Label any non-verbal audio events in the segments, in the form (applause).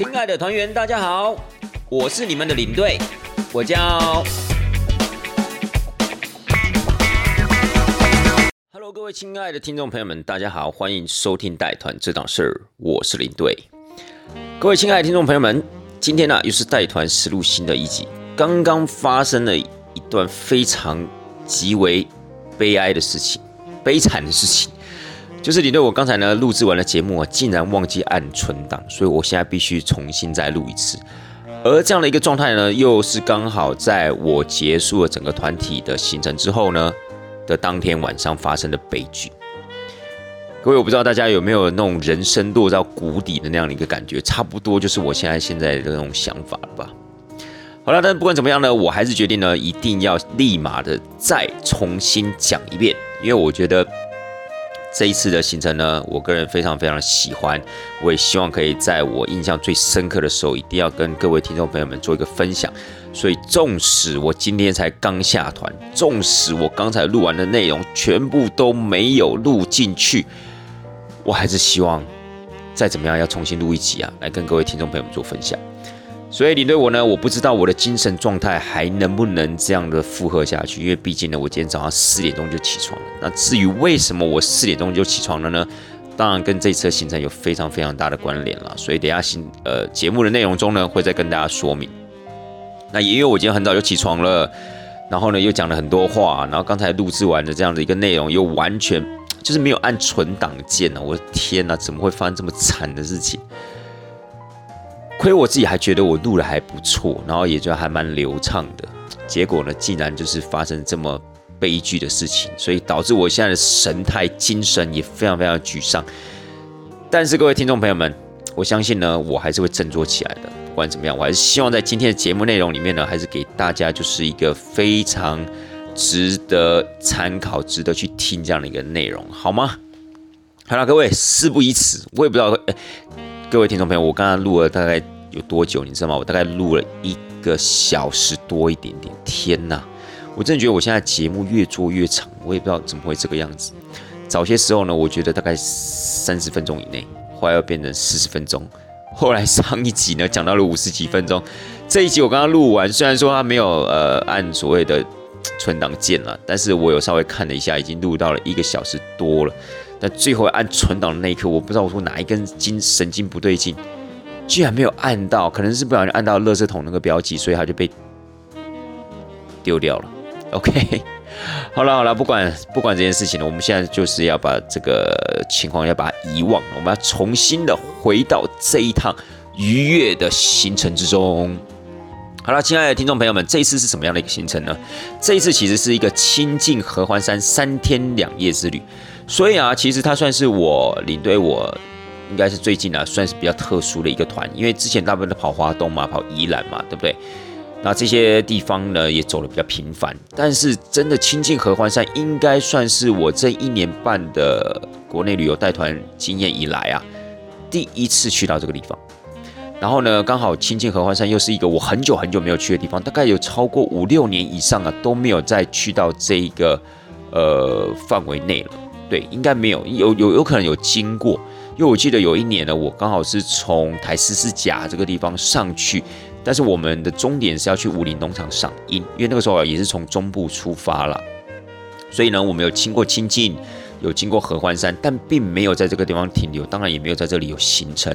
亲爱的团员，大家好，我是你们的领队，我叫。Hello，各位亲爱的听众朋友们，大家好，欢迎收听带团这档事儿，我是领队。各位亲爱的听众朋友们，今天呢又是带团实录新的一集。刚刚发生了一段非常极为悲哀的事情，悲惨的事情。就是你对我刚才呢录制完了节目啊，竟然忘记按存档，所以我现在必须重新再录一次。而这样的一个状态呢，又是刚好在我结束了整个团体的行程之后呢的当天晚上发生的悲剧。各位，我不知道大家有没有那种人生落到谷底的那样的一个感觉，差不多就是我现在现在的那种想法了吧。好了，但不管怎么样呢，我还是决定呢，一定要立马的再重新讲一遍，因为我觉得。这一次的行程呢，我个人非常非常喜欢，我也希望可以在我印象最深刻的时候，一定要跟各位听众朋友们做一个分享。所以，纵使我今天才刚下团，纵使我刚才录完的内容全部都没有录进去，我还是希望再怎么样要重新录一集啊，来跟各位听众朋友们做分享。所以，领队我呢，我不知道我的精神状态还能不能这样的负荷下去，因为毕竟呢，我今天早上四点钟就起床了。那至于为什么我四点钟就起床了呢？当然跟这次行程有非常非常大的关联了。所以等下行呃节目的内容中呢，会再跟大家说明。那也因为我今天很早就起床了，然后呢又讲了很多话，然后刚才录制完的这样的一个内容又完全就是没有按存档键呢。我的天哪，怎么会发生这么惨的事情？亏我自己还觉得我录的还不错，然后也就还蛮流畅的，结果呢，竟然就是发生这么悲剧的事情，所以导致我现在的神态、精神也非常非常沮丧。但是各位听众朋友们，我相信呢，我还是会振作起来的。不管怎么样，我还是希望在今天的节目内容里面呢，还是给大家就是一个非常值得参考、值得去听这样的一个内容，好吗？好了，各位，事不宜迟，我也不知道，各位听众朋友，我刚刚录了大概有多久？你知道吗？我大概录了一个小时多一点点。天哪！我真的觉得我现在节目越做越长，我也不知道怎么会这个样子。早些时候呢，我觉得大概三十分钟以内，后来要变成四十分钟，后来上一集呢讲到了五十几分钟。这一集我刚刚录完，虽然说它没有呃按所谓的存档键了，但是我有稍微看了一下，已经录到了一个小时多了。但最后按存档的那一刻，我不知道我说哪一根筋神经不对劲，居然没有按到，可能是不小心按到垃圾桶那个标记，所以它就被丢掉了。OK，好了好了，不管不管这件事情了，我们现在就是要把这个情况要把它遗忘，我们要重新的回到这一趟愉悦的行程之中。好了，亲爱的听众朋友们，这一次是什么样的一个行程呢？这一次其实是一个亲近合欢山三天两夜之旅。所以啊，其实它算是我领队，我应该是最近啊，算是比较特殊的一个团。因为之前大部分都跑华东嘛，跑宜兰嘛，对不对？那这些地方呢，也走的比较频繁。但是真的亲近合欢山，应该算是我这一年半的国内旅游带团经验以来啊，第一次去到这个地方。然后呢，刚好亲近合欢山又是一个我很久很久没有去的地方，大概有超过五六年以上啊，都没有再去到这一个呃范围内了。对，应该没有，有有有可能有经过，因为我记得有一年呢，我刚好是从台四四甲这个地方上去，但是我们的终点是要去武林农场赏樱，因为那个时候也是从中部出发了，所以呢，我们有经过清境，有经过合欢山，但并没有在这个地方停留，当然也没有在这里有行程，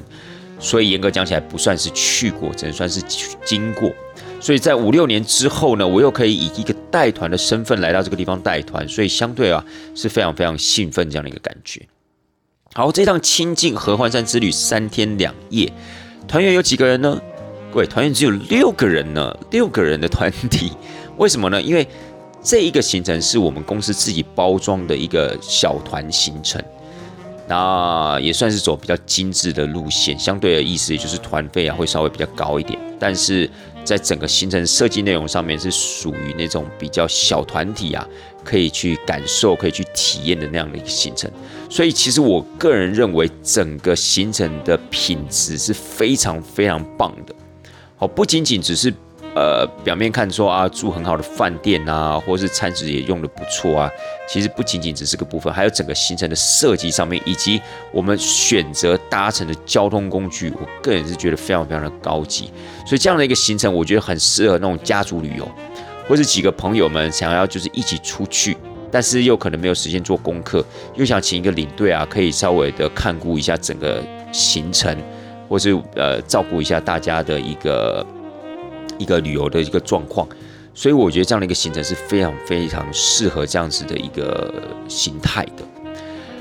所以严格讲起来不算是去过，只能算是经过。所以在五六年之后呢，我又可以以一个带团的身份来到这个地方带团，所以相对啊是非常非常兴奋这样的一个感觉。好，这趟亲近合欢山之旅三天两夜，团员有几个人呢？各位，团员只有六个人呢，六个人的团体。为什么呢？因为这一个行程是我们公司自己包装的一个小团行程，那也算是走比较精致的路线，相对的意思也就是团费啊会稍微比较高一点，但是。在整个行程设计内容上面是属于那种比较小团体啊，可以去感受、可以去体验的那样的一个行程。所以其实我个人认为，整个行程的品质是非常非常棒的。好，不仅仅只是呃表面看说啊住很好的饭店啊，或是餐食也用的不错啊，其实不仅仅只是个部分，还有整个行程的设计上面，以及我们选择搭乘的交通工具，我个人是觉得非常非常的高级。所以这样的一个行程，我觉得很适合那种家族旅游，或是几个朋友们想要就是一起出去。但是又可能没有时间做功课，又想请一个领队啊，可以稍微的看顾一下整个行程，或是呃照顾一下大家的一个一个旅游的一个状况，所以我觉得这样的一个行程是非常非常适合这样子的一个形态的。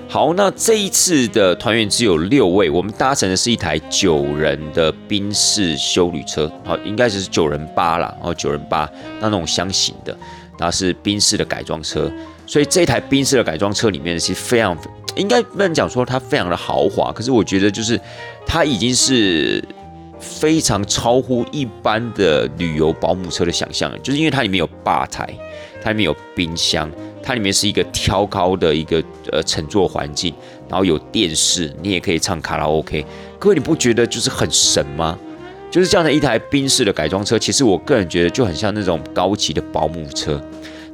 好，那这一次的团员只有六位，我们搭乘的是一台九人的宾士修旅车，好，应该是九人八啦，然后九人八那那种箱型的，然后是宾士的改装车。所以这台宾士的改装车里面是非常，应该不能讲说它非常的豪华，可是我觉得就是它已经是非常超乎一般的旅游保姆车的想象，就是因为它里面有吧台，它里面有冰箱，它里面是一个挑高的一个呃乘坐环境，然后有电视，你也可以唱卡拉 OK。各位你不觉得就是很神吗？就是这样的一台宾士的改装车，其实我个人觉得就很像那种高级的保姆车。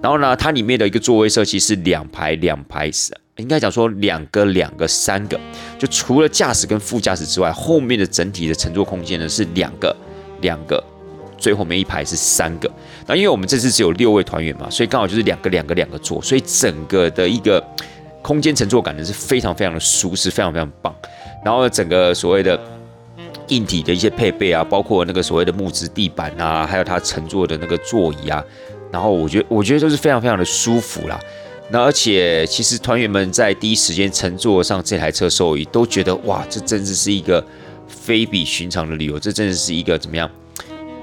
然后呢，它里面的一个座位设计是两排两排，应该讲说两个两个三个，就除了驾驶跟副驾驶之外，后面的整体的乘坐空间呢是两个两个，最后面一排是三个。那因为我们这次只有六位团员嘛，所以刚好就是两个两个两个座，所以整个的一个空间乘坐感呢是非常非常的舒适，非常非常棒。然后整个所谓的硬体的一些配备啊，包括那个所谓的木质地板啊，还有它乘坐的那个座椅啊。然后我觉得，我觉得都是非常非常的舒服啦。那而且，其实团员们在第一时间乘坐上这台车受益，都觉得哇，这真的是一个非比寻常的旅游，这真的是一个怎么样？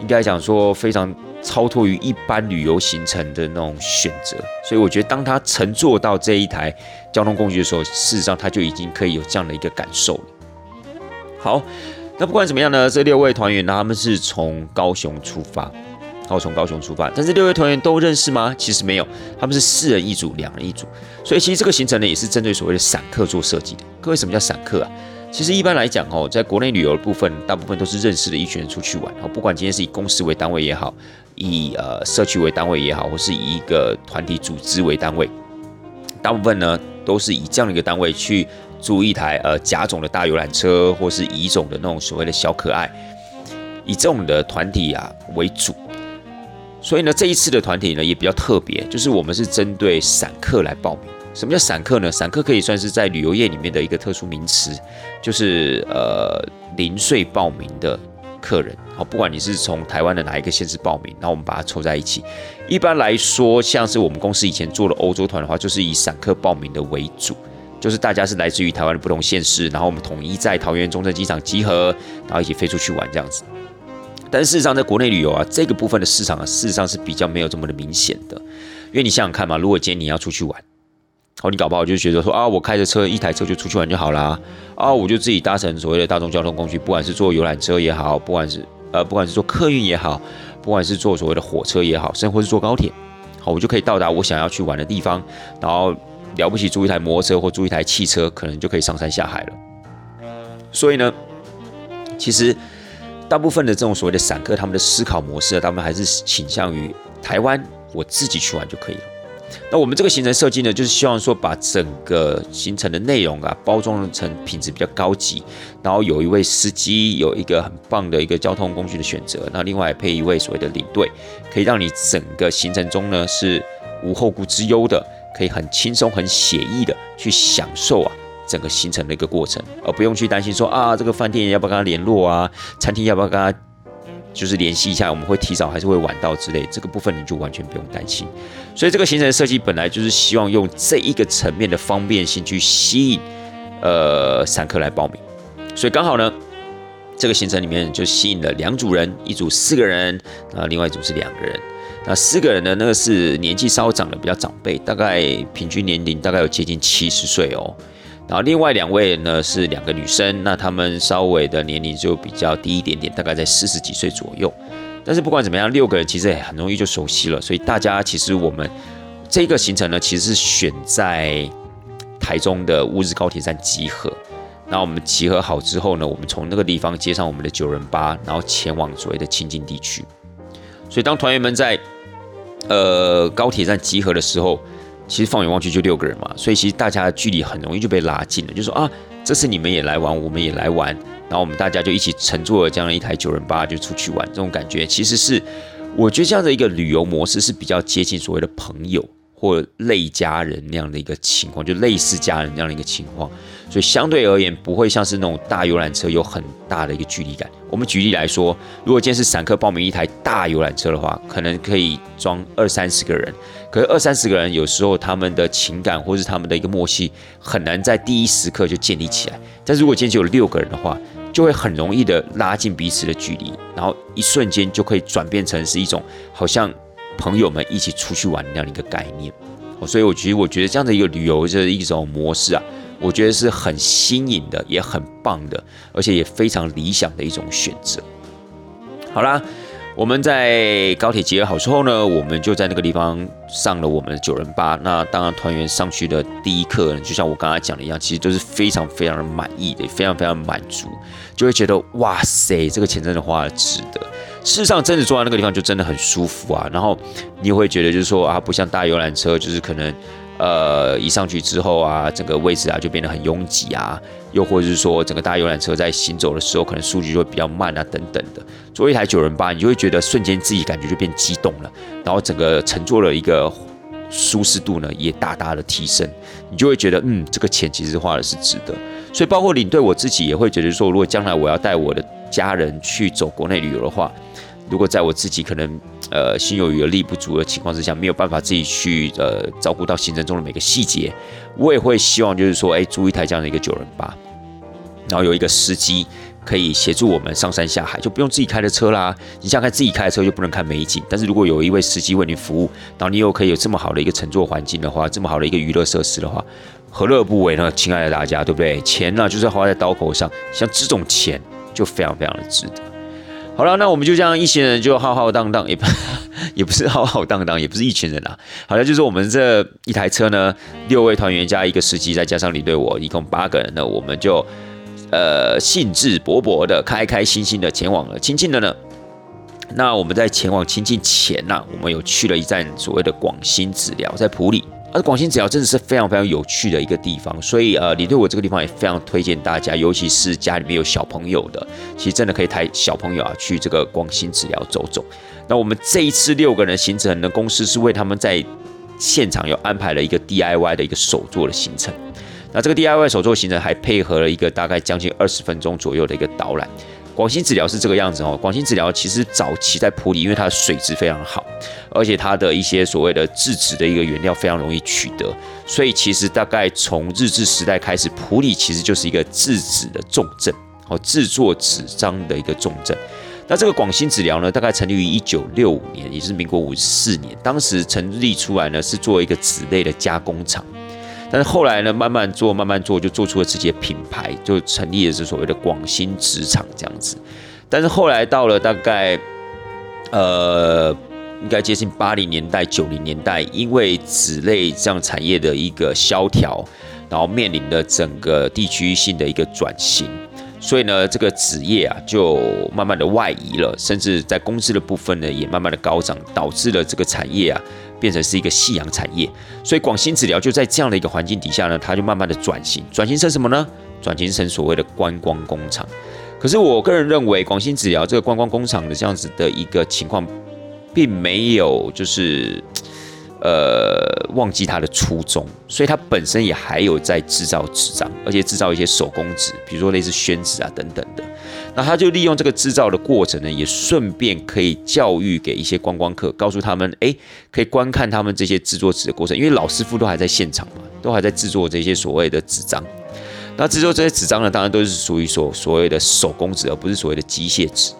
应该讲说非常超脱于一般旅游行程的那种选择。所以我觉得，当他乘坐到这一台交通工具的时候，事实上他就已经可以有这样的一个感受了。好，那不管怎么样呢，这六位团员呢，他们是从高雄出发。然后从高雄出发，但是六位团员都认识吗？其实没有，他们是四人一组，两人一组。所以其实这个行程呢，也是针对所谓的散客做设计的。各位，什么叫散客啊？其实一般来讲哦，在国内旅游的部分，大部分都是认识的一群人出去玩。哦，不管今天是以公司为单位也好，以呃社区为单位也好，或是以一个团体组织为单位，大部分呢都是以这样的一个单位去租一台呃甲种的大游览车，或是乙种的那种所谓的小可爱，以这种的团体啊为主。所以呢，这一次的团体呢也比较特别，就是我们是针对散客来报名。什么叫散客呢？散客可以算是在旅游业里面的一个特殊名词，就是呃零碎报名的客人。好，不管你是从台湾的哪一个县市报名，然后我们把它凑在一起。一般来说，像是我们公司以前做的欧洲团的话，就是以散客报名的为主，就是大家是来自于台湾的不同县市，然后我们统一在桃园中正机场集合，然后一起飞出去玩这样子。但是事实上，在国内旅游啊，这个部分的市场啊，事实上是比较没有这么的明显的。因为你想想看嘛，如果今天你要出去玩，好，你搞不好就觉得说啊，我开着车一台车就出去玩就好啦，啊，我就自己搭乘所谓的大众交通工具，不管是坐游览车也好，不管是呃，不管是坐客运也好，不管是坐所谓的火车也好，甚至是坐高铁，好，我就可以到达我想要去玩的地方，然后了不起租一台摩托车或租一台汽车，可能就可以上山下海了。所以呢，其实。大部分的这种所谓的散客，他们的思考模式，他们还是倾向于台湾，我自己去玩就可以了。那我们这个行程设计呢，就是希望说把整个行程的内容啊，包装成品质比较高级，然后有一位司机，有一个很棒的一个交通工具的选择，那另外配一位所谓的领队，可以让你整个行程中呢是无后顾之忧的，可以很轻松、很写意的去享受啊。整个行程的一个过程，而不用去担心说啊，这个饭店要不要跟他联络啊，餐厅要不要跟他就是联系一下，我们会提早还是会晚到之类，这个部分你就完全不用担心。所以这个行程设计本来就是希望用这一个层面的方便性去吸引呃散客来报名，所以刚好呢，这个行程里面就吸引了两组人，一组四个人，啊，另外一组是两个人。那四个人呢，那个是年纪稍长的比较长辈，大概平均年龄大概有接近七十岁哦。然后另外两位呢是两个女生，那她们稍微的年龄就比较低一点点，大概在四十几岁左右。但是不管怎么样，六个人其实也很容易就熟悉了，所以大家其实我们这个行程呢，其实是选在台中的乌日高铁站集合。那我们集合好之后呢，我们从那个地方接上我们的九人八，然后前往所谓的清境地区。所以当团员们在呃高铁站集合的时候，其实放眼望去就六个人嘛，所以其实大家的距离很容易就被拉近了，就说啊，这次你们也来玩，我们也来玩，然后我们大家就一起乘坐了这样一台九人八就出去玩，这种感觉其实是我觉得这样的一个旅游模式是比较接近所谓的朋友。或类家人那样的一个情况，就类似家人那样的一个情况，所以相对而言不会像是那种大游览车有很大的一个距离感。我们举例来说，如果今天是散客报名一台大游览车的话，可能可以装二三十个人，可是二三十个人有时候他们的情感或是他们的一个默契很难在第一时刻就建立起来。但是如果今天只有六个人的话，就会很容易的拉近彼此的距离，然后一瞬间就可以转变成是一种好像。朋友们一起出去玩那样的一个概念，所以我觉得，我觉得这样的一个旅游的一种模式啊，我觉得是很新颖的，也很棒的，而且也非常理想的一种选择。好啦。我们在高铁集合好之后呢，我们就在那个地方上了我们的九人八。那当然，团员上去的第一课，就像我刚才讲的一样，其实都是非常非常的满意的，非常非常满足，就会觉得哇塞，这个钱真的花的值得。事实上，真的坐在那个地方就真的很舒服啊。然后你也会觉得，就是说啊，不像大游览车，就是可能。呃，一上去之后啊，整个位置啊就变得很拥挤啊，又或者是说，整个大游览车在行走的时候，可能数据就会比较慢啊，等等的。坐一台九人八，你就会觉得瞬间自己感觉就变激动了，然后整个乘坐的一个舒适度呢也大大的提升，你就会觉得，嗯，这个钱其实花的是值得。所以，包括领队我自己也会觉得说，如果将来我要带我的家人去走国内旅游的话。如果在我自己可能呃心有余而力不足的情况之下，没有办法自己去呃照顾到行程中的每个细节，我也会希望就是说，哎，租一台这样的一个九人八，然后有一个司机可以协助我们上山下海，就不用自己开的车啦。你像开自己开的车就不能看美景，但是如果有一位司机为你服务，然后你又可以有这么好的一个乘坐环境的话，这么好的一个娱乐设施的话，何乐不为呢？亲爱的大家，对不对？钱呢就是花在刀口上，像这种钱就非常非常的值得。好了，那我们就这样一行人就浩浩荡荡，也不 (laughs) 也不是浩浩荡荡，也不是一群人啊。好像就是我们这一台车呢，六位团员加一个司机，再加上你对我，一共八个人呢，我们就呃兴致勃勃的、开开心心的前往了亲近的呢。那我们在前往亲近前呢，我们有去了一站所谓的广兴治疗，在普里。而广兴治疗真的是非常非常有趣的一个地方，所以呃，你对我这个地方也非常推荐大家，尤其是家里面有小朋友的，其实真的可以带小朋友啊去这个广兴治疗走走。那我们这一次六个人行程的公司是为他们在现场有安排了一个 DIY 的一个手作的行程，那这个 DIY 手作行程还配合了一个大概将近二十分钟左右的一个导览。广兴治疗是这个样子哦。广兴治疗其实早期在普里，因为它的水质非常好，而且它的一些所谓的制纸的一个原料非常容易取得，所以其实大概从日治时代开始，普里其实就是一个制纸的重镇，哦，制作纸张的一个重镇。那这个广兴纸疗呢，大概成立于一九六五年，也就是民国五十四年，当时成立出来呢是做一个纸类的加工厂。但是后来呢，慢慢做，慢慢做，就做出了自己的品牌，就成立了是所谓的广兴纸厂这样子。但是后来到了大概，呃，应该接近八零年代、九零年代，因为纸类这样产业的一个萧条，然后面临的整个地区性的一个转型，所以呢，这个纸业啊就慢慢的外移了，甚至在工资的部分呢也慢慢的高涨，导致了这个产业啊。变成是一个夕阳产业，所以广兴治疗就在这样的一个环境底下呢，它就慢慢的转型，转型成什么呢？转型成所谓的观光工厂。可是我个人认为，广兴治疗这个观光工厂的这样子的一个情况，并没有就是。呃，忘记它的初衷，所以它本身也还有在制造纸张，而且制造一些手工纸，比如说类似宣纸啊等等的。那他就利用这个制造的过程呢，也顺便可以教育给一些观光客，告诉他们，哎，可以观看他们这些制作纸的过程，因为老师傅都还在现场嘛，都还在制作这些所谓的纸张。那制作这些纸张呢，当然都是属于所所谓的手工纸，而不是所谓的机械纸。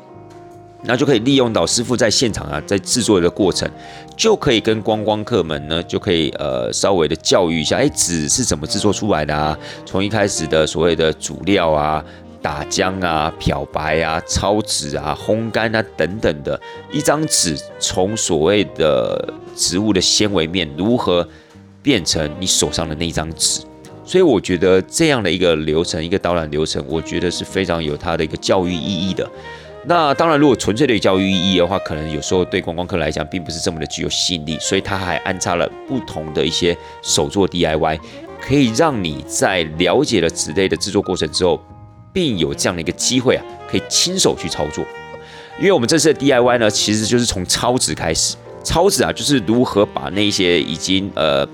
那就可以利用老师傅在现场啊，在制作的过程，就可以跟观光客们呢，就可以呃稍微的教育一下，哎，纸是怎么制作出来的啊？从一开始的所谓的主料啊、打浆啊、漂白啊、抄纸啊、烘干啊等等的，一张纸从所谓的植物的纤维面如何变成你手上的那张纸，所以我觉得这样的一个流程，一个导览流程，我觉得是非常有它的一个教育意义的。那当然，如果纯粹的教育意义的话，可能有时候对观光客来讲，并不是这么的具有吸引力。所以它还安插了不同的一些手作 DIY，可以让你在了解了纸类的制作过程之后，并有这样的一个机会啊，可以亲手去操作。因为我们这次的 DIY 呢，其实就是从抄纸开始。抄纸啊，就是如何把那些已经呃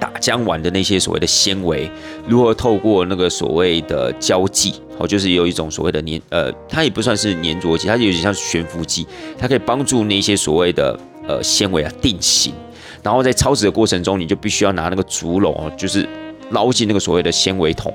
打浆完的那些所谓的纤维，如何透过那个所谓的胶剂，哦，就是有一种所谓的粘呃，它也不算是粘着剂，它有点像悬浮剂，它可以帮助那些所谓的呃纤维啊定型。然后在抄纸的过程中，你就必须要拿那个竹篓，就是捞进那个所谓的纤维桶。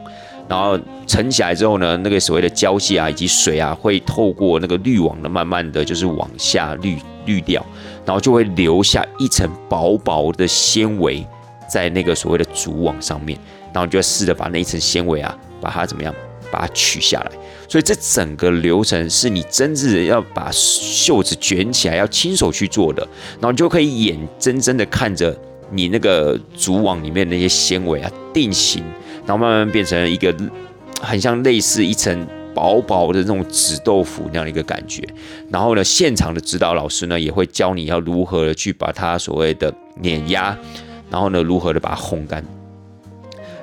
然后沉起来之后呢，那个所谓的胶屑啊，以及水啊，会透过那个滤网呢，慢慢的就是往下滤滤掉，然后就会留下一层薄薄的纤维在那个所谓的竹网上面，然后你就要试着把那一层纤维啊，把它怎么样，把它取下来。所以这整个流程是你真正要把袖子卷起来，要亲手去做的，然后你就可以眼睁睁的看着你那个竹网里面那些纤维啊定型。然后慢慢变成一个很像类似一层薄薄的那种纸豆腐那样的一个感觉。然后呢，现场的指导老师呢也会教你要如何的去把它所谓的碾压，然后呢如何的把它烘干，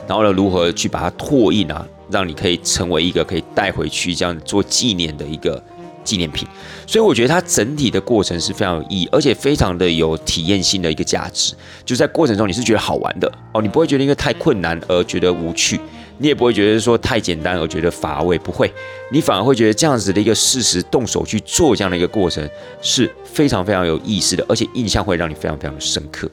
然后呢如何去把它拓印啊，让你可以成为一个可以带回去这样做纪念的一个。纪念品，所以我觉得它整体的过程是非常有意义，而且非常的有体验性的一个价值。就在过程中，你是觉得好玩的哦，你不会觉得因为太困难而觉得无趣，你也不会觉得说太简单而觉得乏味，不会，你反而会觉得这样子的一个事实，动手去做这样的一个过程是非常非常有意思的，而且印象会让你非常非常的深刻。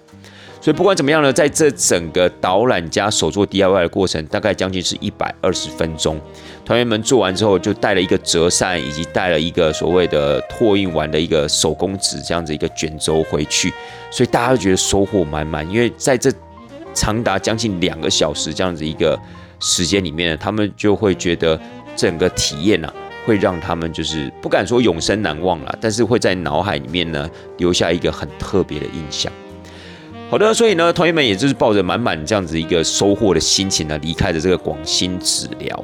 所以不管怎么样呢，在这整个导览加手做 DIY 的过程，大概将近是一百二十分钟。团员们做完之后，就带了一个折扇，以及带了一个所谓的拓印完的一个手工纸这样子一个卷轴回去，所以大家都觉得收获满满。因为在这长达将近两个小时这样子一个时间里面，他们就会觉得整个体验呢，会让他们就是不敢说永生难忘了，但是会在脑海里面呢留下一个很特别的印象。好的，所以呢，团员们也就是抱着满满这样子一个收获的心情呢，离开了这个广兴纸疗。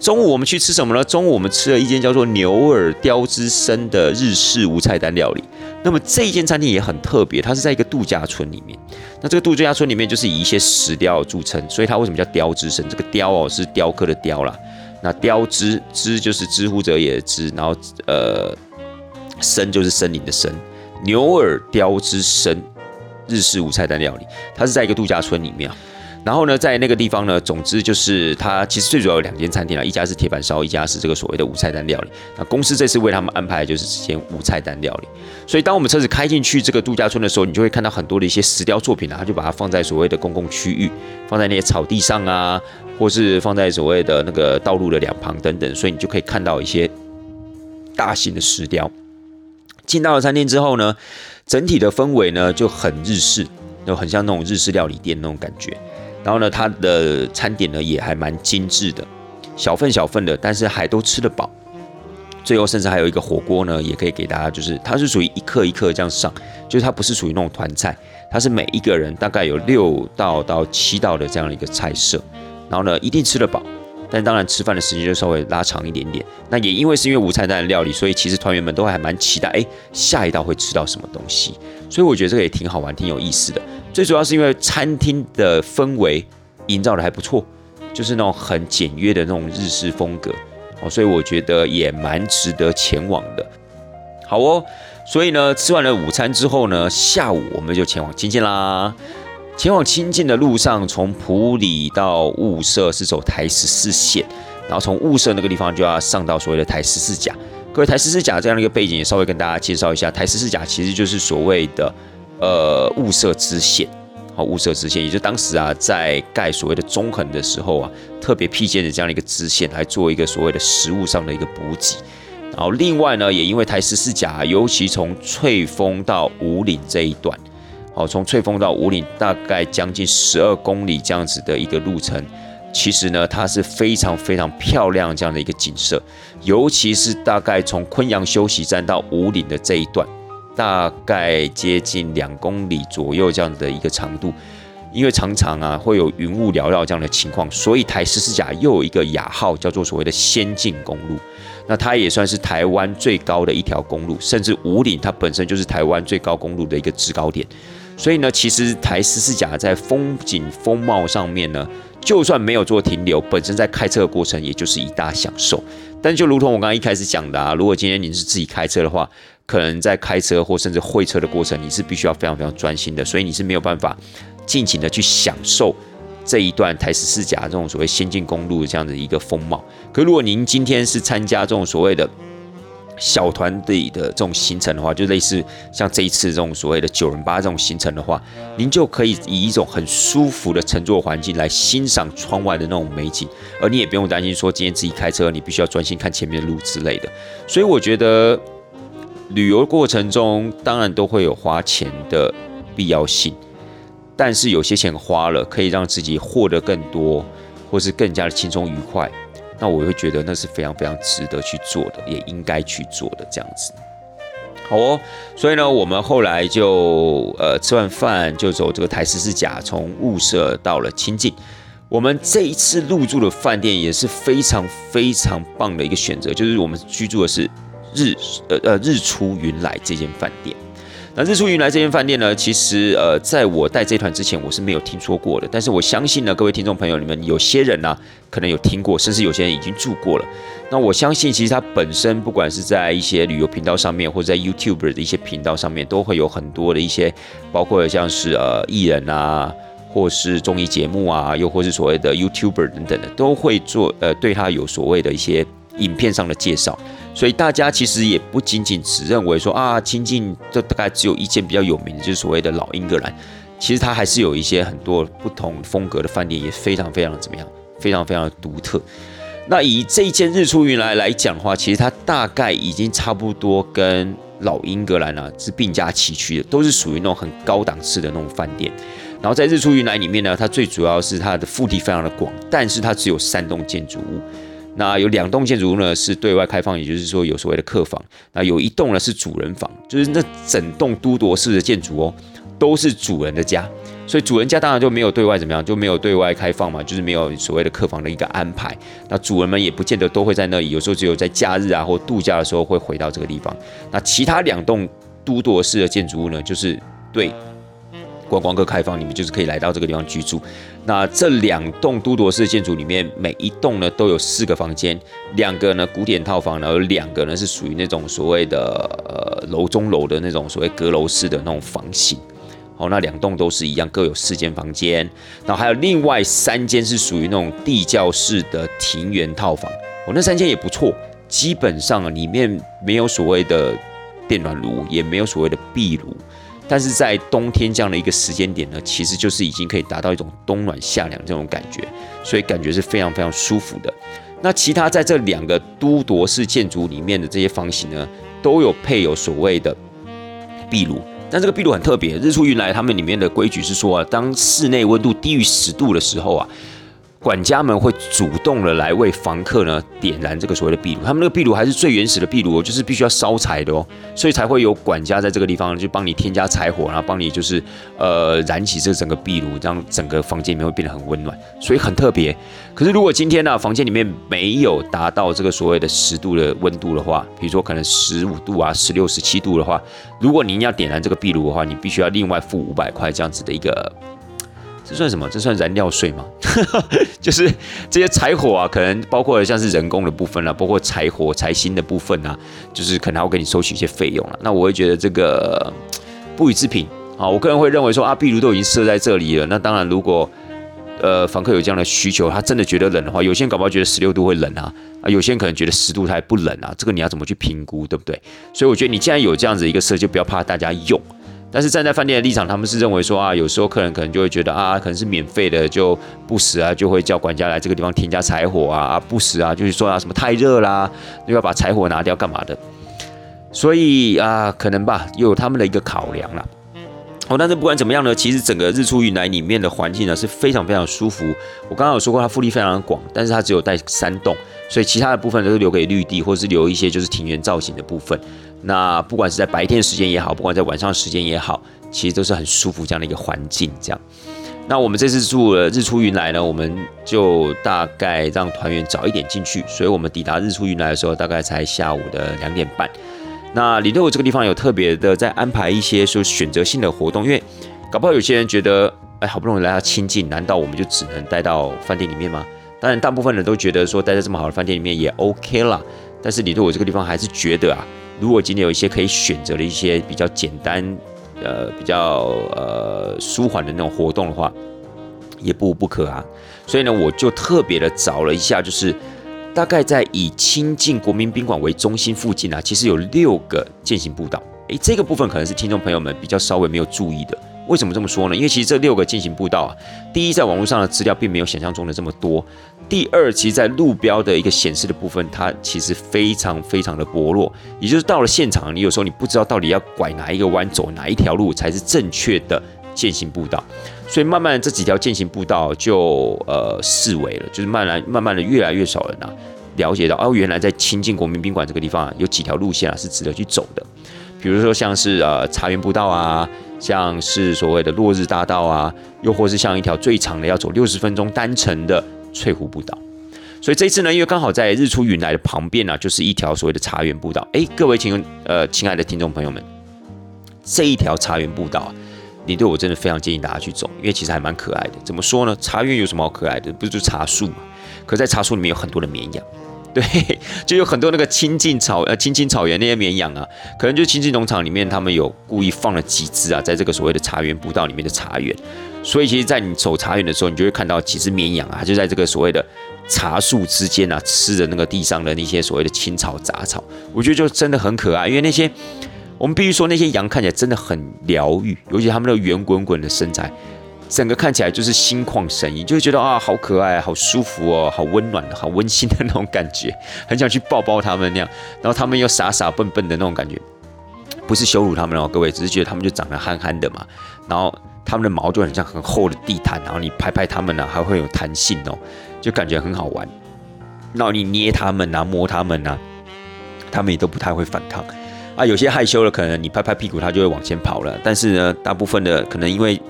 中午我们去吃什么呢？中午我们吃了一间叫做牛耳雕之森的日式无菜单料理。那么这一间餐厅也很特别，它是在一个度假村里面。那这个度假村里面就是以一些石雕著称，所以它为什么叫雕之森？这个雕哦是雕刻的雕啦。那雕之之就是知乎者也的知，然后呃森就是森林的森。牛耳雕之森日式无菜单料理，它是在一个度假村里面。然后呢，在那个地方呢，总之就是它其实最主要有两间餐厅啊，一家是铁板烧，一家是这个所谓的无菜单料理。那公司这次为他们安排的就是这间无菜单料理。所以当我们车子开进去这个度假村的时候，你就会看到很多的一些石雕作品啊，它就把它放在所谓的公共区域，放在那些草地上啊，或是放在所谓的那个道路的两旁等等，所以你就可以看到一些大型的石雕。进到了餐厅之后呢，整体的氛围呢就很日式，就很像那种日式料理店那种感觉。然后呢，它的餐点呢也还蛮精致的，小份小份的，但是还都吃得饱。最后甚至还有一个火锅呢，也可以给大家，就是它是属于一客一客这样上，就是它不是属于那种团菜，它是每一个人大概有六道到七道的这样的一个菜色。然后呢，一定吃得饱，但当然吃饭的时间就稍微拉长一点点。那也因为是因为无菜单的料理，所以其实团员们都还蛮期待，哎，下一道会吃到什么东西。所以我觉得这个也挺好玩，挺有意思的。最主要是因为餐厅的氛围营造的还不错，就是那种很简约的那种日式风格哦，所以我觉得也蛮值得前往的。好哦，所以呢，吃完了午餐之后呢，下午我们就前往清境啦。前往清境的路上，从普里到雾社是走台十四线，然后从雾社那个地方就要上到所谓的台十四甲。各位台十四甲这样的一个背景，也稍微跟大家介绍一下，台十四甲其实就是所谓的。呃，雾社支线，好，雾社支线，也就当时啊，在盖所谓的中横的时候啊，特别辟建的这样的一个支线，来做一个所谓的食物上的一个补给。然后另外呢，也因为台十四甲，尤其从翠峰到五岭这一段，好，从翠峰到五岭大概将近十二公里这样子的一个路程，其实呢，它是非常非常漂亮这样的一个景色，尤其是大概从昆阳休息站到五岭的这一段。大概接近两公里左右这样的一个长度，因为常常啊会有云雾缭绕这样的情况，所以台十四甲又有一个雅号叫做所谓的先进公路。那它也算是台湾最高的一条公路，甚至五岭它本身就是台湾最高公路的一个制高点。所以呢，其实台十四甲在风景风貌上面呢，就算没有做停留，本身在开车的过程也就是一大享受。但就如同我刚刚一开始讲的啊，如果今天你是自己开车的话，可能在开车或甚至会车的过程，你是必须要非常非常专心的，所以你是没有办法尽情的去享受这一段台十四甲这种所谓先进公路这样的一个风貌。可如果您今天是参加这种所谓的，小团队的这种行程的话，就类似像这一次这种所谓的九人八这种行程的话，您就可以以一种很舒服的乘坐环境来欣赏窗外的那种美景，而你也不用担心说今天自己开车，你必须要专心看前面的路之类的。所以我觉得旅游过程中当然都会有花钱的必要性，但是有些钱花了可以让自己获得更多，或是更加的轻松愉快。那我会觉得那是非常非常值得去做的，也应该去做的这样子。好哦，所以呢，我们后来就呃吃完饭就走这个台十四甲，从雾社到了清境。我们这一次入住的饭店也是非常非常棒的一个选择，就是我们居住的是日呃呃日出云来这间饭店。那日出云来这间饭店呢，其实呃，在我带这团之前，我是没有听说过的。但是我相信呢，各位听众朋友，你们有些人呢，可能有听过，甚至有些人已经住过了。那我相信，其实它本身不管是在一些旅游频道上面，或者在 YouTube 的一些频道上面，都会有很多的一些，包括像是呃艺人啊，或是综艺节目啊，又或是所谓的 YouTuber 等等的，都会做呃对它有所谓的一些影片上的介绍。所以大家其实也不仅仅只认为说啊，亲近这大概只有一间比较有名的，就是所谓的老英格兰。其实它还是有一些很多不同风格的饭店，也非常非常怎么样，非常非常的独特。那以这一间日出云来来讲的话，其实它大概已经差不多跟老英格兰啊是并驾齐驱的，都是属于那种很高档次的那种饭店。然后在日出云来里面呢，它最主要是它的腹地非常的广，但是它只有三栋建筑物。那有两栋建筑物呢是对外开放，也就是说有所谓的客房。那有一栋呢是主人房，就是那整栋都铎式的建筑哦，都是主人的家。所以主人家当然就没有对外怎么样，就没有对外开放嘛，就是没有所谓的客房的一个安排。那主人们也不见得都会在那里，有时候只有在假日啊或度假的时候会回到这个地方。那其他两栋都铎式的建筑物呢，就是对。观光客开放，你们就是可以来到这个地方居住。那这两栋都铎式建筑里面，每一栋呢都有四个房间，两个呢古典套房，然后两个呢是属于那种所谓的呃楼中楼的那种所谓阁楼式的那种房型。好，那两栋都是一样，各有四间房间。然后还有另外三间是属于那种地窖式的庭园套房。哦，那三间也不错，基本上里面没有所谓的电暖炉，也没有所谓的壁炉。但是在冬天这样的一个时间点呢，其实就是已经可以达到一种冬暖夏凉这种感觉，所以感觉是非常非常舒服的。那其他在这两个都铎式建筑里面的这些房型呢，都有配有所谓的壁炉，但这个壁炉很特别，日出云来他们里面的规矩是说啊，当室内温度低于十度的时候啊。管家们会主动的来为房客呢点燃这个所谓的壁炉，他们那个壁炉还是最原始的壁炉，就是必须要烧柴的哦，所以才会有管家在这个地方就帮你添加柴火，然后帮你就是呃燃起这整个壁炉，让整个房间里面会变得很温暖，所以很特别。可是如果今天呢房间里面没有达到这个所谓的十度的温度的话，比如说可能十五度啊、十六、十七度的话，如果您要点燃这个壁炉的话，你必须要另外付五百块这样子的一个。这算什么？这算燃料税吗？(laughs) 就是这些柴火啊，可能包括像是人工的部分啊，包括柴火、柴薪的部分啊，就是可能还会给你收取一些费用了。那我会觉得这个不予置评啊。我个人会认为说啊，壁炉都已经设在这里了，那当然如果呃房客有这样的需求，他真的觉得冷的话，有些人搞不好觉得十六度会冷啊，啊，有些人可能觉得十度它还不冷啊，这个你要怎么去评估，对不对？所以我觉得你既然有这样子一个设，就不要怕大家用。但是站在饭店的立场，他们是认为说啊，有时候客人可能就会觉得啊，可能是免费的，就不时啊，就会叫管家来这个地方添加柴火啊，啊不时啊，就是说啊什么太热啦，又要把柴火拿掉干嘛的，所以啊，可能吧，又有他们的一个考量了。哦，但是不管怎么样呢，其实整个日出云来里面的环境呢是非常非常舒服。我刚刚有说过，它腹地非常的广，但是它只有带山洞，所以其他的部分都是留给绿地，或是留一些就是庭园造型的部分。那不管是在白天时间也好，不管在晚上时间也好，其实都是很舒服这样的一个环境。这样，那我们这次住了日出云来呢，我们就大概让团员早一点进去，所以我们抵达日出云来的时候，大概才下午的两点半。那领队我这个地方有特别的在安排一些说选择性的活动，因为搞不好有些人觉得，哎，好不容易来到清境，难道我们就只能待到饭店里面吗？当然，大部分人都觉得说待在这么好的饭店里面也 OK 啦。但是领队我这个地方还是觉得啊，如果今天有一些可以选择的一些比较简单。呃，比较呃舒缓的那种活动的话，也不无不可啊。所以呢，我就特别的找了一下，就是大概在以亲近国民宾馆为中心附近啊，其实有六个践行步道。诶，这个部分可能是听众朋友们比较稍微没有注意的。为什么这么说呢？因为其实这六个践行步道啊，第一，在网络上的资料并没有想象中的这么多；第二，其实在路标的一个显示的部分，它其实非常非常的薄弱。也就是到了现场，你有时候你不知道到底要拐哪一个弯，走哪一条路才是正确的践行步道。所以慢慢这几条践行步道就呃视为了，就是慢慢慢慢的越来越少人啊了解到哦，原来在亲近国民宾馆这个地方啊，有几条路线啊是值得去走的。比如说像是呃茶园步道啊。像是所谓的落日大道啊，又或是像一条最长的要走六十分钟单程的翠湖步道，所以这次呢，因为刚好在日出云来的旁边呢，就是一条所谓的茶园步道。哎，各位请呃亲爱的听众朋友们，这一条茶园步道啊，你对我真的非常建议大家去走，因为其实还蛮可爱的。怎么说呢？茶园有什么好可爱的？不是就茶树嘛？可在茶树里面有很多的绵羊。对，就有很多那个亲近草呃青青草原那些绵羊啊，可能就亲近农场里面，他们有故意放了几只啊，在这个所谓的茶园步道里面的茶园，所以其实，在你走茶园的时候，你就会看到几只绵羊啊，就在这个所谓的茶树之间啊，吃着那个地上的那些所谓的青草杂草，我觉得就真的很可爱，因为那些我们必须说那些羊看起来真的很疗愈，尤其他们那个圆滚滚的身材。整个看起来就是心旷神怡，就会觉得啊，好可爱，好舒服哦，好温暖，好温馨的那种感觉，(laughs) 很想去抱抱他们那样。然后他们又傻傻笨笨的那种感觉，不是羞辱他们哦，各位，只是觉得他们就长得憨憨的嘛。然后它们的毛就很像很厚的地毯，然后你拍拍它们呢，还会有弹性哦，就感觉很好玩。然后你捏它们啊，摸它们啊，它们也都不太会反抗啊。有些害羞了，可能你拍拍屁股，它就会往前跑了。但是呢，大部分的可能因为。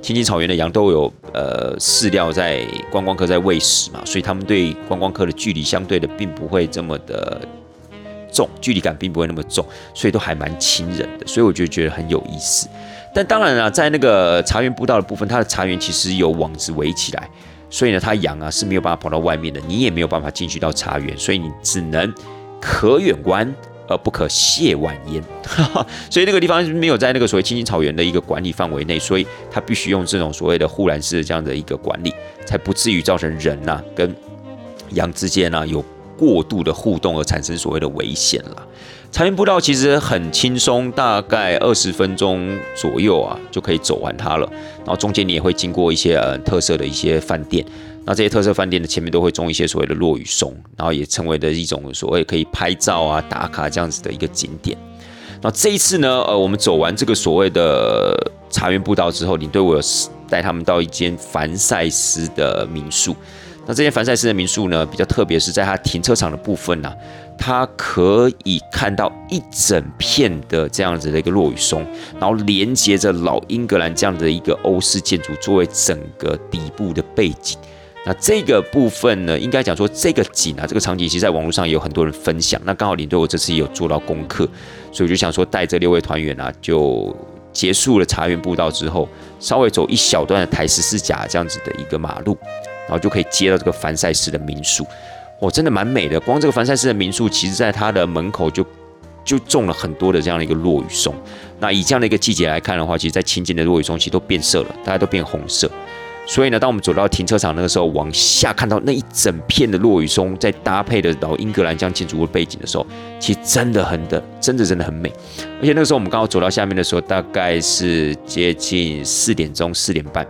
青青草原的羊都有呃饲料在观光客在喂食嘛，所以他们对观光客的距离相对的并不会这么的重，距离感并不会那么重，所以都还蛮亲人的，所以我就觉得很有意思。但当然啊，在那个茶园步道的部分，它的茶园其实有网子围起来，所以呢，它羊啊是没有办法跑到外面的，你也没有办法进去到茶园，所以你只能可远观。而不可亵玩焉，(laughs) 所以那个地方是没有在那个所谓青青草原的一个管理范围内，所以它必须用这种所谓的护栏式的这样的一个管理，才不至于造成人呐跟羊之间呢有过度的互动而产生所谓的危险了。茶园步道其实很轻松，大概二十分钟左右啊就可以走完它了，然后中间你也会经过一些呃特色的一些饭店。那这些特色饭店的前面都会种一些所谓的落羽松，然后也成为的一种所谓可以拍照啊、打卡这样子的一个景点。那这一次呢，呃，我们走完这个所谓的茶园步道之后，领队我有带他们到一间凡赛斯的民宿。那这间凡赛斯的民宿呢，比较特别是在它停车场的部分呢，它可以看到一整片的这样子的一个落羽松，然后连接着老英格兰这样的一个欧式建筑作为整个底部的背景。那这个部分呢，应该讲说这个景啊，这个场景其实在网络上也有很多人分享。那刚好领队我这次也有做到功课，所以我就想说带这六位团员啊，就结束了茶园步道之后，稍微走一小段的台十四甲这样子的一个马路，然后就可以接到这个凡赛斯的民宿。哇，真的蛮美的。光这个凡赛斯的民宿，其实在它的门口就就种了很多的这样的一个落羽松。那以这样的一个季节来看的话，其实在亲近的落羽松其实都变色了，大家都变红色。所以呢，当我们走到停车场那个时候，往下看到那一整片的落羽松，在搭配的老英格兰这样建筑物背景的时候，其实真的很的，真的真的很美。而且那个时候我们刚好走到下面的时候，大概是接近四点钟、四点半，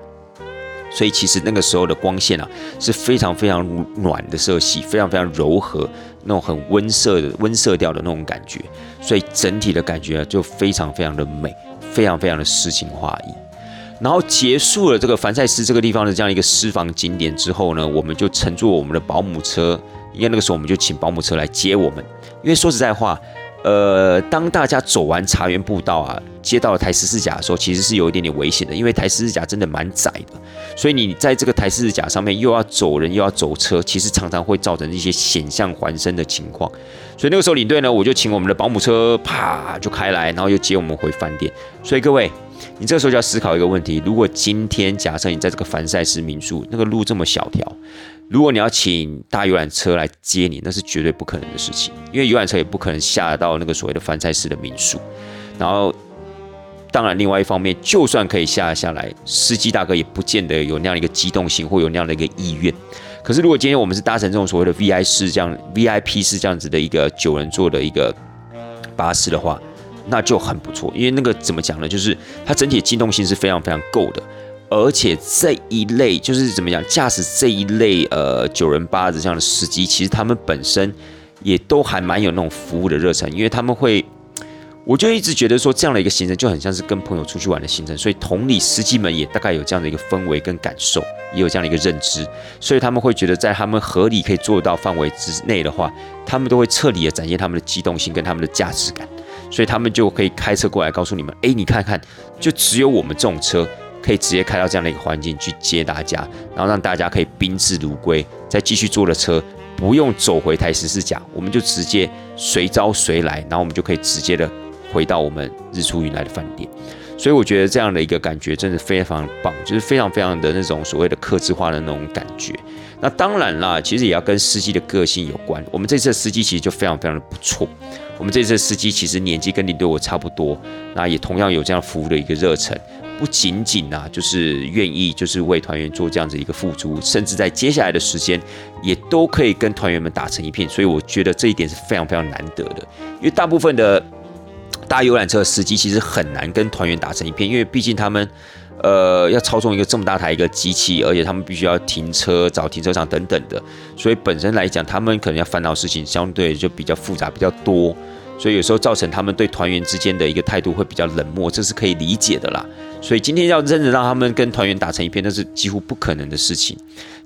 所以其实那个时候的光线啊是非常非常暖的色系，非常非常柔和，那种很温色的温色调的那种感觉，所以整体的感觉就非常非常的美，非常非常的诗情画意。然后结束了这个凡赛斯这个地方的这样一个私房景点之后呢，我们就乘坐我们的保姆车，因为那个时候我们就请保姆车来接我们。因为说实在话，呃，当大家走完茶园步道啊，接到了台十字甲的时候，其实是有一点点危险的，因为台十字甲真的蛮窄的，所以你在这个台十字甲上面又要走人又要走车，其实常常会造成一些险象环生的情况。所以那个时候领队呢，我就请我们的保姆车啪就开来，然后又接我们回饭店。所以各位，你这个时候就要思考一个问题：如果今天假设你在这个凡赛斯民宿，那个路这么小条。如果你要请大游览车来接你，那是绝对不可能的事情，因为游览车也不可能下到那个所谓的翻菜式的民宿。然后，当然，另外一方面，就算可以下下来，司机大哥也不见得有那样一个机动性或有那样的一个意愿。可是，如果今天我们是搭乘这种所谓的 V I 式这样 V I P 式这样子的一个九人座的一个巴士的话，那就很不错，因为那个怎么讲呢？就是它整体机动性是非常非常够的。而且这一类就是怎么讲，驾驶这一类呃九人八的这样的司机，其实他们本身也都还蛮有那种服务的热忱，因为他们会，我就一直觉得说这样的一个行程就很像是跟朋友出去玩的行程，所以同理司机们也大概有这样的一个氛围跟感受，也有这样的一个认知，所以他们会觉得在他们合理可以做到范围之内的话，他们都会彻底的展现他们的机动性跟他们的价值感，所以他们就可以开车过来告诉你们，哎，你看看，就只有我们这种车。可以直接开到这样的一个环境去接大家，然后让大家可以宾至如归，再继续坐的车，不用走回台十四甲，我们就直接随招随来，然后我们就可以直接的回到我们日出云来的饭店。所以我觉得这样的一个感觉真的非常棒，就是非常非常的那种所谓的克制化的那种感觉。那当然啦，其实也要跟司机的个性有关。我们这次的司机其实就非常非常的不错。我们这次的司机其实年纪跟你对我差不多，那也同样有这样服务的一个热忱。不仅仅啊，就是愿意就是为团员做这样子一个付出，甚至在接下来的时间也都可以跟团员们打成一片，所以我觉得这一点是非常非常难得的。因为大部分的大游览车司机其实很难跟团员打成一片，因为毕竟他们呃要操纵一个这么大台一个机器，而且他们必须要停车找停车场等等的，所以本身来讲，他们可能要烦恼事情相对就比较复杂比较多。所以有时候造成他们对团员之间的一个态度会比较冷漠，这是可以理解的啦。所以今天要真的让他们跟团员打成一片，那是几乎不可能的事情。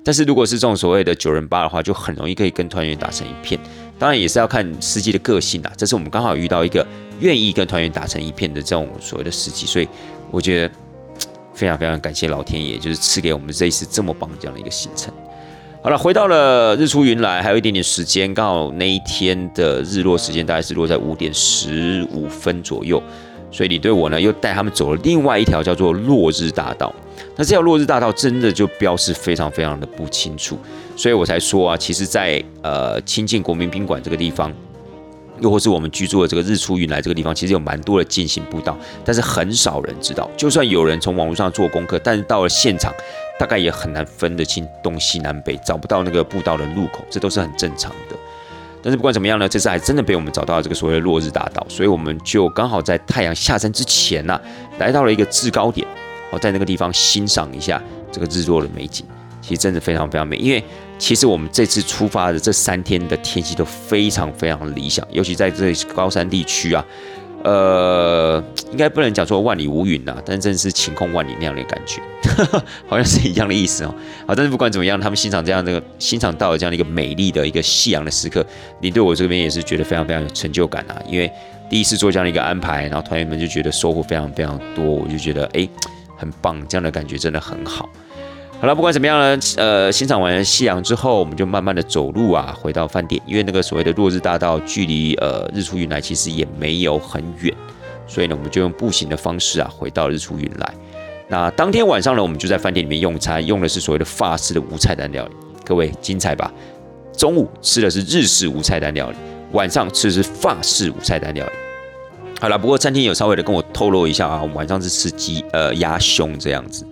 但是如果是这种所谓的九人八的话，就很容易可以跟团员打成一片。当然也是要看司机的个性啦。这是我们刚好遇到一个愿意跟团员打成一片的这种所谓的司机，所以我觉得非常非常感谢老天爷，就是赐给我们这一次这么棒这样的一个行程。好了，回到了日出云来，还有一点点时间，刚好那一天的日落时间大概是落在五点十五分左右，所以你对我呢又带他们走了另外一条叫做落日大道。那这条落日大道真的就标示非常非常的不清楚，所以我才说啊，其实，在呃亲近国民宾馆这个地方。又或是我们居住的这个日出云来这个地方，其实有蛮多的进行步道，但是很少人知道。就算有人从网络上做功课，但是到了现场，大概也很难分得清东西南北，找不到那个步道的入口，这都是很正常的。但是不管怎么样呢，这次还真的被我们找到了这个所谓的落日大道，所以我们就刚好在太阳下山之前呢，来到了一个制高点，哦，在那个地方欣赏一下这个日落的美景。其实真的非常非常美，因为其实我们这次出发的这三天的天气都非常非常理想，尤其在这高山地区啊，呃，应该不能讲说万里无云呐，但真的是晴空万里那样的感觉，(laughs) 好像是一样的意思哦。好，但是不管怎么样，他们欣赏这样的欣赏到了这样的一个美丽的一个夕阳的时刻，你对我这边也是觉得非常非常有成就感啊，因为第一次做这样的一个安排，然后团员们就觉得收获非常非常多，我就觉得哎，很棒，这样的感觉真的很好。好了，不管怎么样呢，呃，欣赏完夕阳之后，我们就慢慢的走路啊，回到饭店。因为那个所谓的落日大道，距离呃日出云来其实也没有很远，所以呢，我们就用步行的方式啊，回到日出云来。那当天晚上呢，我们就在饭店里面用餐，用的是所谓的法式的无菜单料理。各位精彩吧？中午吃的是日式无菜单料理，晚上吃的是法式无菜单料理。好了，不过餐厅有稍微的跟我透露一下啊，我们晚上是吃鸡呃鸭胸这样子。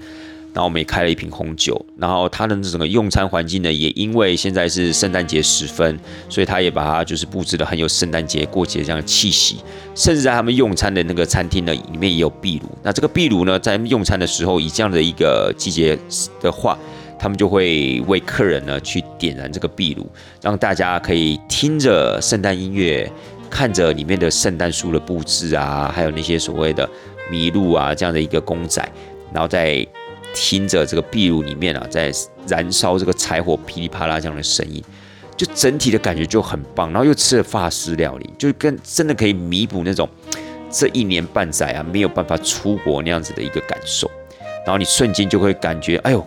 然后我们也开了一瓶红酒，然后它的整个用餐环境呢，也因为现在是圣诞节时分，所以他也把它就是布置的很有圣诞节过节这样的气息，甚至在他们用餐的那个餐厅呢，里面也有壁炉。那这个壁炉呢，在用餐的时候，以这样的一个季节的话，他们就会为客人呢去点燃这个壁炉，让大家可以听着圣诞音乐，看着里面的圣诞树的布置啊，还有那些所谓的麋鹿啊这样的一个公仔，然后再。听着这个壁炉里面啊，在燃烧这个柴火噼里啪啦这样的声音，就整体的感觉就很棒。然后又吃了法式料理，就跟真的可以弥补那种这一年半载啊没有办法出国那样子的一个感受。然后你瞬间就会感觉，哎呦，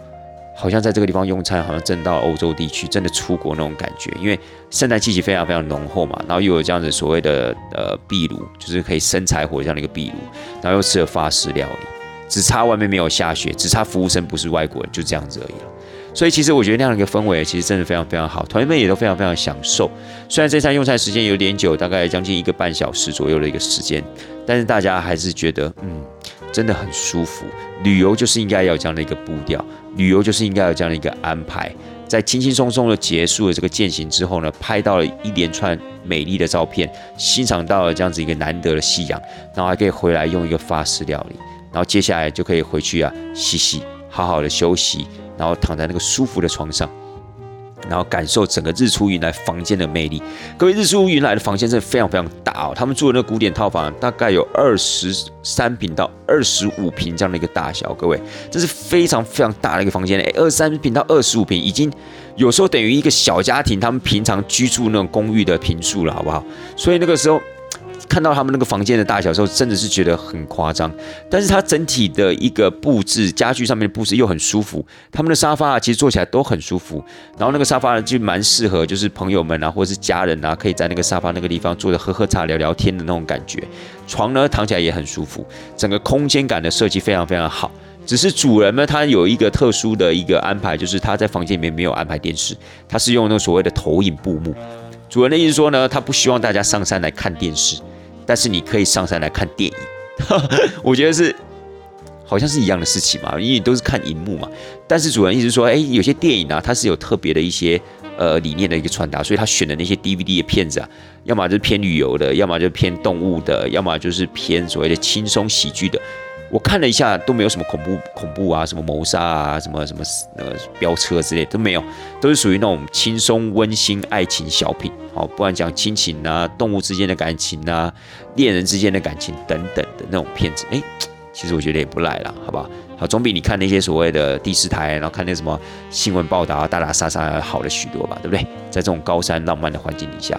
好像在这个地方用餐，好像真到欧洲地区，真的出国那种感觉。因为圣诞气息非常非常浓厚嘛，然后又有这样子所谓的呃壁炉，就是可以生柴火这样的一个壁炉，然后又吃了法式料理，只差外面没有下雪，只差服务生不是外国人，就这样子而已了。所以其实我觉得那样的一个氛围，其实真的非常非常好，团员们也都非常非常享受。虽然这餐用餐时间有点久，大概将近一个半小时左右的一个时间，但是大家还是觉得嗯。真的很舒服，旅游就是应该要有这样的一个步调，旅游就是应该有这样的一个安排。在轻轻松松的结束了这个践行之后呢，拍到了一连串美丽的照片，欣赏到了这样子一个难得的夕阳，然后还可以回来用一个法式料理，然后接下来就可以回去啊洗洗，好好的休息，然后躺在那个舒服的床上。然后感受整个日出云来房间的魅力。各位，日出云来的房间真的非常非常大哦。他们住的那个古典套房大概有二十三平到二十五平这样的一个大小。各位，这是非常非常大的一个房间诶，二十三平到二十五平，已经有时候等于一个小家庭他们平常居住那种公寓的平数了，好不好？所以那个时候。看到他们那个房间的大小时候，真的是觉得很夸张。但是它整体的一个布置，家具上面的布置又很舒服。他们的沙发啊，其实坐起来都很舒服。然后那个沙发呢，就蛮适合，就是朋友们啊，或者是家人啊，可以在那个沙发那个地方坐着喝喝茶、聊聊天的那种感觉。床呢，躺起来也很舒服，整个空间感的设计非常非常好。只是主人呢，他有一个特殊的一个安排，就是他在房间里面没有安排电视，他是用那个所谓的投影布幕。主人的意思说呢，他不希望大家上山来看电视。但是你可以上山来看电影，(laughs) 我觉得是好像是一样的事情嘛，因为都是看荧幕嘛。但是主人一直说，哎，有些电影啊，它是有特别的一些呃理念的一个传达，所以他选的那些 DVD 的片子啊，要么就是偏旅游的，要么就是偏动物的，要么就是偏所谓的轻松喜剧的。我看了一下，都没有什么恐怖恐怖啊，什么谋杀啊，什么什么呃飙车之类都没有，都是属于那种轻松温馨爱情小品。好，不管讲亲情啊，动物之间的感情啊，恋人之间的感情等等的那种片子，哎，其实我觉得也不赖啦，好不好？总比你看那些所谓的第四台，然后看那什么新闻报道啊，打打杀杀好了许多吧，对不对？在这种高山浪漫的环境底下，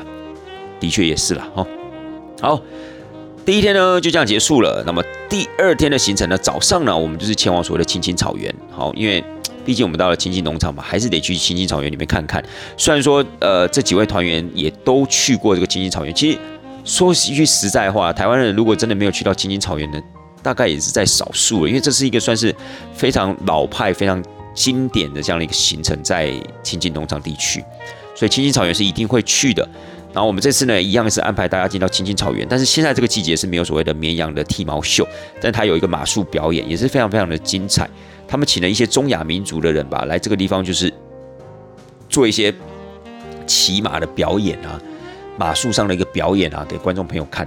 的确也是了，哈。好。第一天呢就这样结束了。那么第二天的行程呢，早上呢我们就是前往所谓的青青草原。好，因为毕竟我们到了青青农场嘛，还是得去青青草原里面看看。虽然说呃这几位团员也都去过这个青青草原，其实说一句实在话，台湾人如果真的没有去到青青草原的，大概也是在少数了。因为这是一个算是非常老派、非常经典的这样的一个行程，在青青农场地区，所以青青草原是一定会去的。然后我们这次呢，一样是安排大家进到青青草原，但是现在这个季节是没有所谓的绵羊的剃毛秀，但它有一个马术表演，也是非常非常的精彩。他们请了一些中亚民族的人吧，来这个地方就是做一些骑马的表演啊，马术上的一个表演啊，给观众朋友看。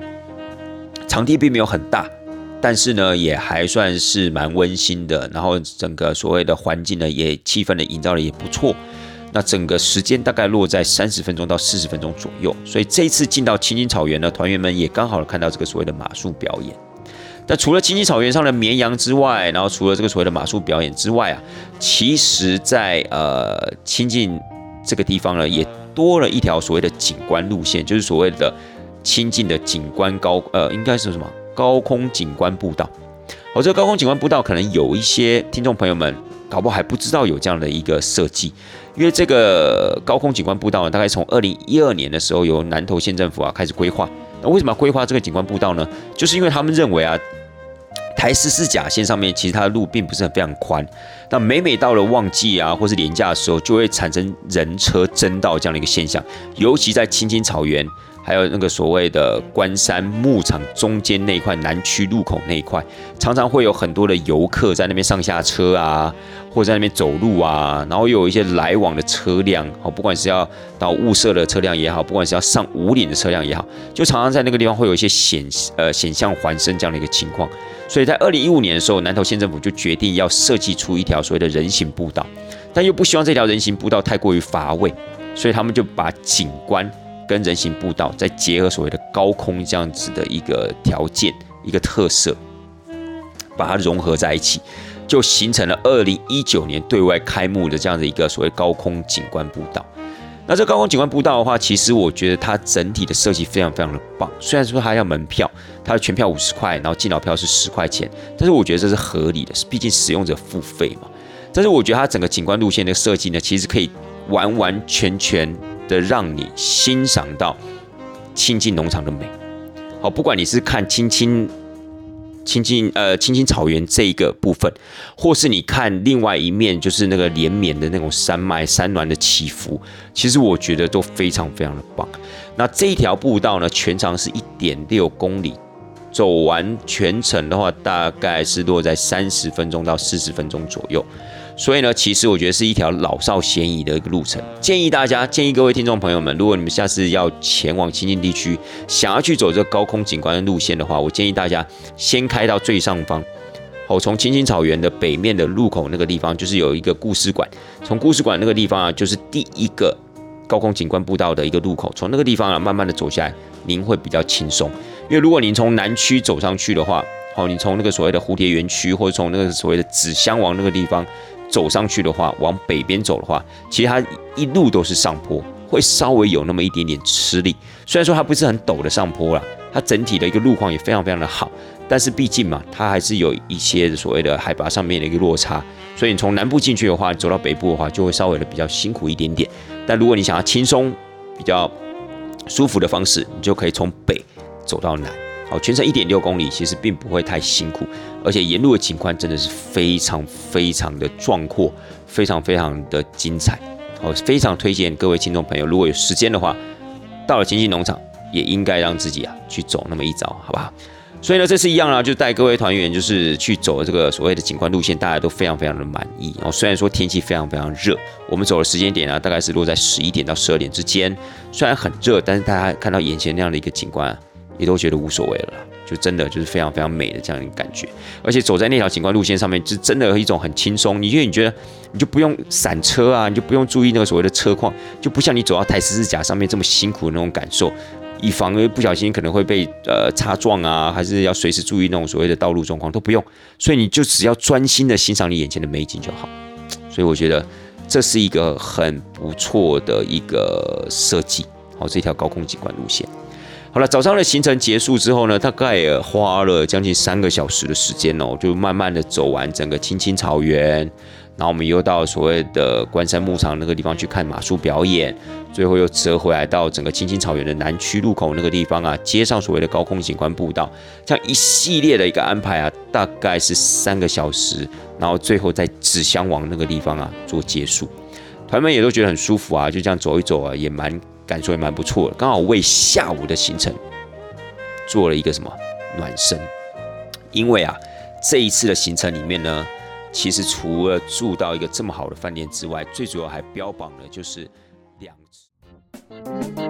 场地并没有很大，但是呢，也还算是蛮温馨的。然后整个所谓的环境呢，也气氛的营造的也不错。那整个时间大概落在三十分钟到四十分钟左右，所以这一次进到青青草原呢，团员们也刚好看到这个所谓的马术表演。那除了青青草原上的绵羊之外，然后除了这个所谓的马术表演之外啊，其实在呃亲近这个地方呢，也多了一条所谓的景观路线，就是所谓的亲近的景观高呃，应该是什么高空景观步道。好，这个高空景观步道可能有一些听众朋友们搞不好还不知道有这样的一个设计。因为这个高空景观步道呢，大概从二零一二年的时候，由南投县政府啊开始规划。那为什么要规划这个景观步道呢？就是因为他们认为啊，台十四甲线上面其实它的路并不是很非常宽。那每每到了旺季啊，或是年假的时候，就会产生人车争道这样的一个现象。尤其在青青草原，还有那个所谓的关山牧场中间那一块南区路口那一块，常常会有很多的游客在那边上下车啊。或者在那边走路啊，然后又有一些来往的车辆，好，不管是要到雾社的车辆也好，不管是要上五岭的车辆也好，就常常在那个地方会有一些险呃险象环生这样的一个情况。所以在二零一五年的时候，南投县政府就决定要设计出一条所谓的人行步道，但又不希望这条人行步道太过于乏味，所以他们就把景观跟人行步道再结合所谓的高空这样子的一个条件一个特色，把它融合在一起。就形成了二零一九年对外开幕的这样的一个所谓高空景观步道。那这高空景观步道的话，其实我觉得它整体的设计非常非常的棒。虽然说它要门票，它的全票五十块，然后进脑票是十块钱，但是我觉得这是合理的，毕竟使用者付费嘛。但是我觉得它整个景观路线的设计呢，其实可以完完全全的让你欣赏到亲近农场的美。好，不管你是看青青。青青呃，青青草原这一个部分，或是你看另外一面，就是那个连绵的那种山脉山峦的起伏，其实我觉得都非常非常的棒。那这一条步道呢，全长是一点六公里，走完全程的话，大概是落在三十分钟到四十分钟左右。所以呢，其实我觉得是一条老少咸宜的一个路程。建议大家，建议各位听众朋友们，如果你们下次要前往清境地区，想要去走这个高空景观的路线的话，我建议大家先开到最上方。好，从青青草原的北面的路口那个地方，就是有一个故事馆。从故事馆那个地方啊，就是第一个高空景观步道的一个路口。从那个地方啊，慢慢的走下来，您会比较轻松。因为如果您从南区走上去的话，好，你从那个所谓的蝴蝶园区，或者从那个所谓的纸箱王那个地方。走上去的话，往北边走的话，其实它一路都是上坡，会稍微有那么一点点吃力。虽然说它不是很陡的上坡了，它整体的一个路况也非常非常的好，但是毕竟嘛，它还是有一些所谓的海拔上面的一个落差。所以你从南部进去的话，走到北部的话，就会稍微的比较辛苦一点点。但如果你想要轻松、比较舒服的方式，你就可以从北走到南。好，全程一点六公里，其实并不会太辛苦，而且沿路的景观真的是非常非常的壮阔，非常非常的精彩。我，非常推荐各位听众朋友，如果有时间的话，到了经济农场，也应该让自己啊去走那么一遭，好不好？所以呢，这次一样啊，就带各位团员就是去走这个所谓的景观路线，大家都非常非常的满意。哦，虽然说天气非常非常热，我们走的时间点啊，大概是落在十一点到十二点之间，虽然很热，但是大家看到眼前那样的一个景观。也都觉得无所谓了，就真的就是非常非常美的这样一个感觉，而且走在那条景观路线上面，就真的有一种很轻松。你因为你觉得你就不用闪车啊，你就不用注意那个所谓的车况，就不像你走到台十字架上面这么辛苦的那种感受，以防因为不小心可能会被呃擦撞啊，还是要随时注意那种所谓的道路状况都不用，所以你就只要专心的欣赏你眼前的美景就好。所以我觉得这是一个很不错的一个设计，好，这条高空景观路线。好了，早上的行程结束之后呢，大概也花了将近三个小时的时间哦，就慢慢的走完整个青青草原，然后我们又到所谓的关山牧场那个地方去看马术表演，最后又折回来到整个青青草原的南区入口那个地方啊，接上所谓的高空景观步道，这样一系列的一个安排啊，大概是三个小时，然后最后在纸箱王那个地方啊做结束，团们也都觉得很舒服啊，就这样走一走啊，也蛮。感受也蛮不错的，刚好为下午的行程做了一个什么暖身。因为啊，这一次的行程里面呢，其实除了住到一个这么好的饭店之外，最主要还标榜的就是两次。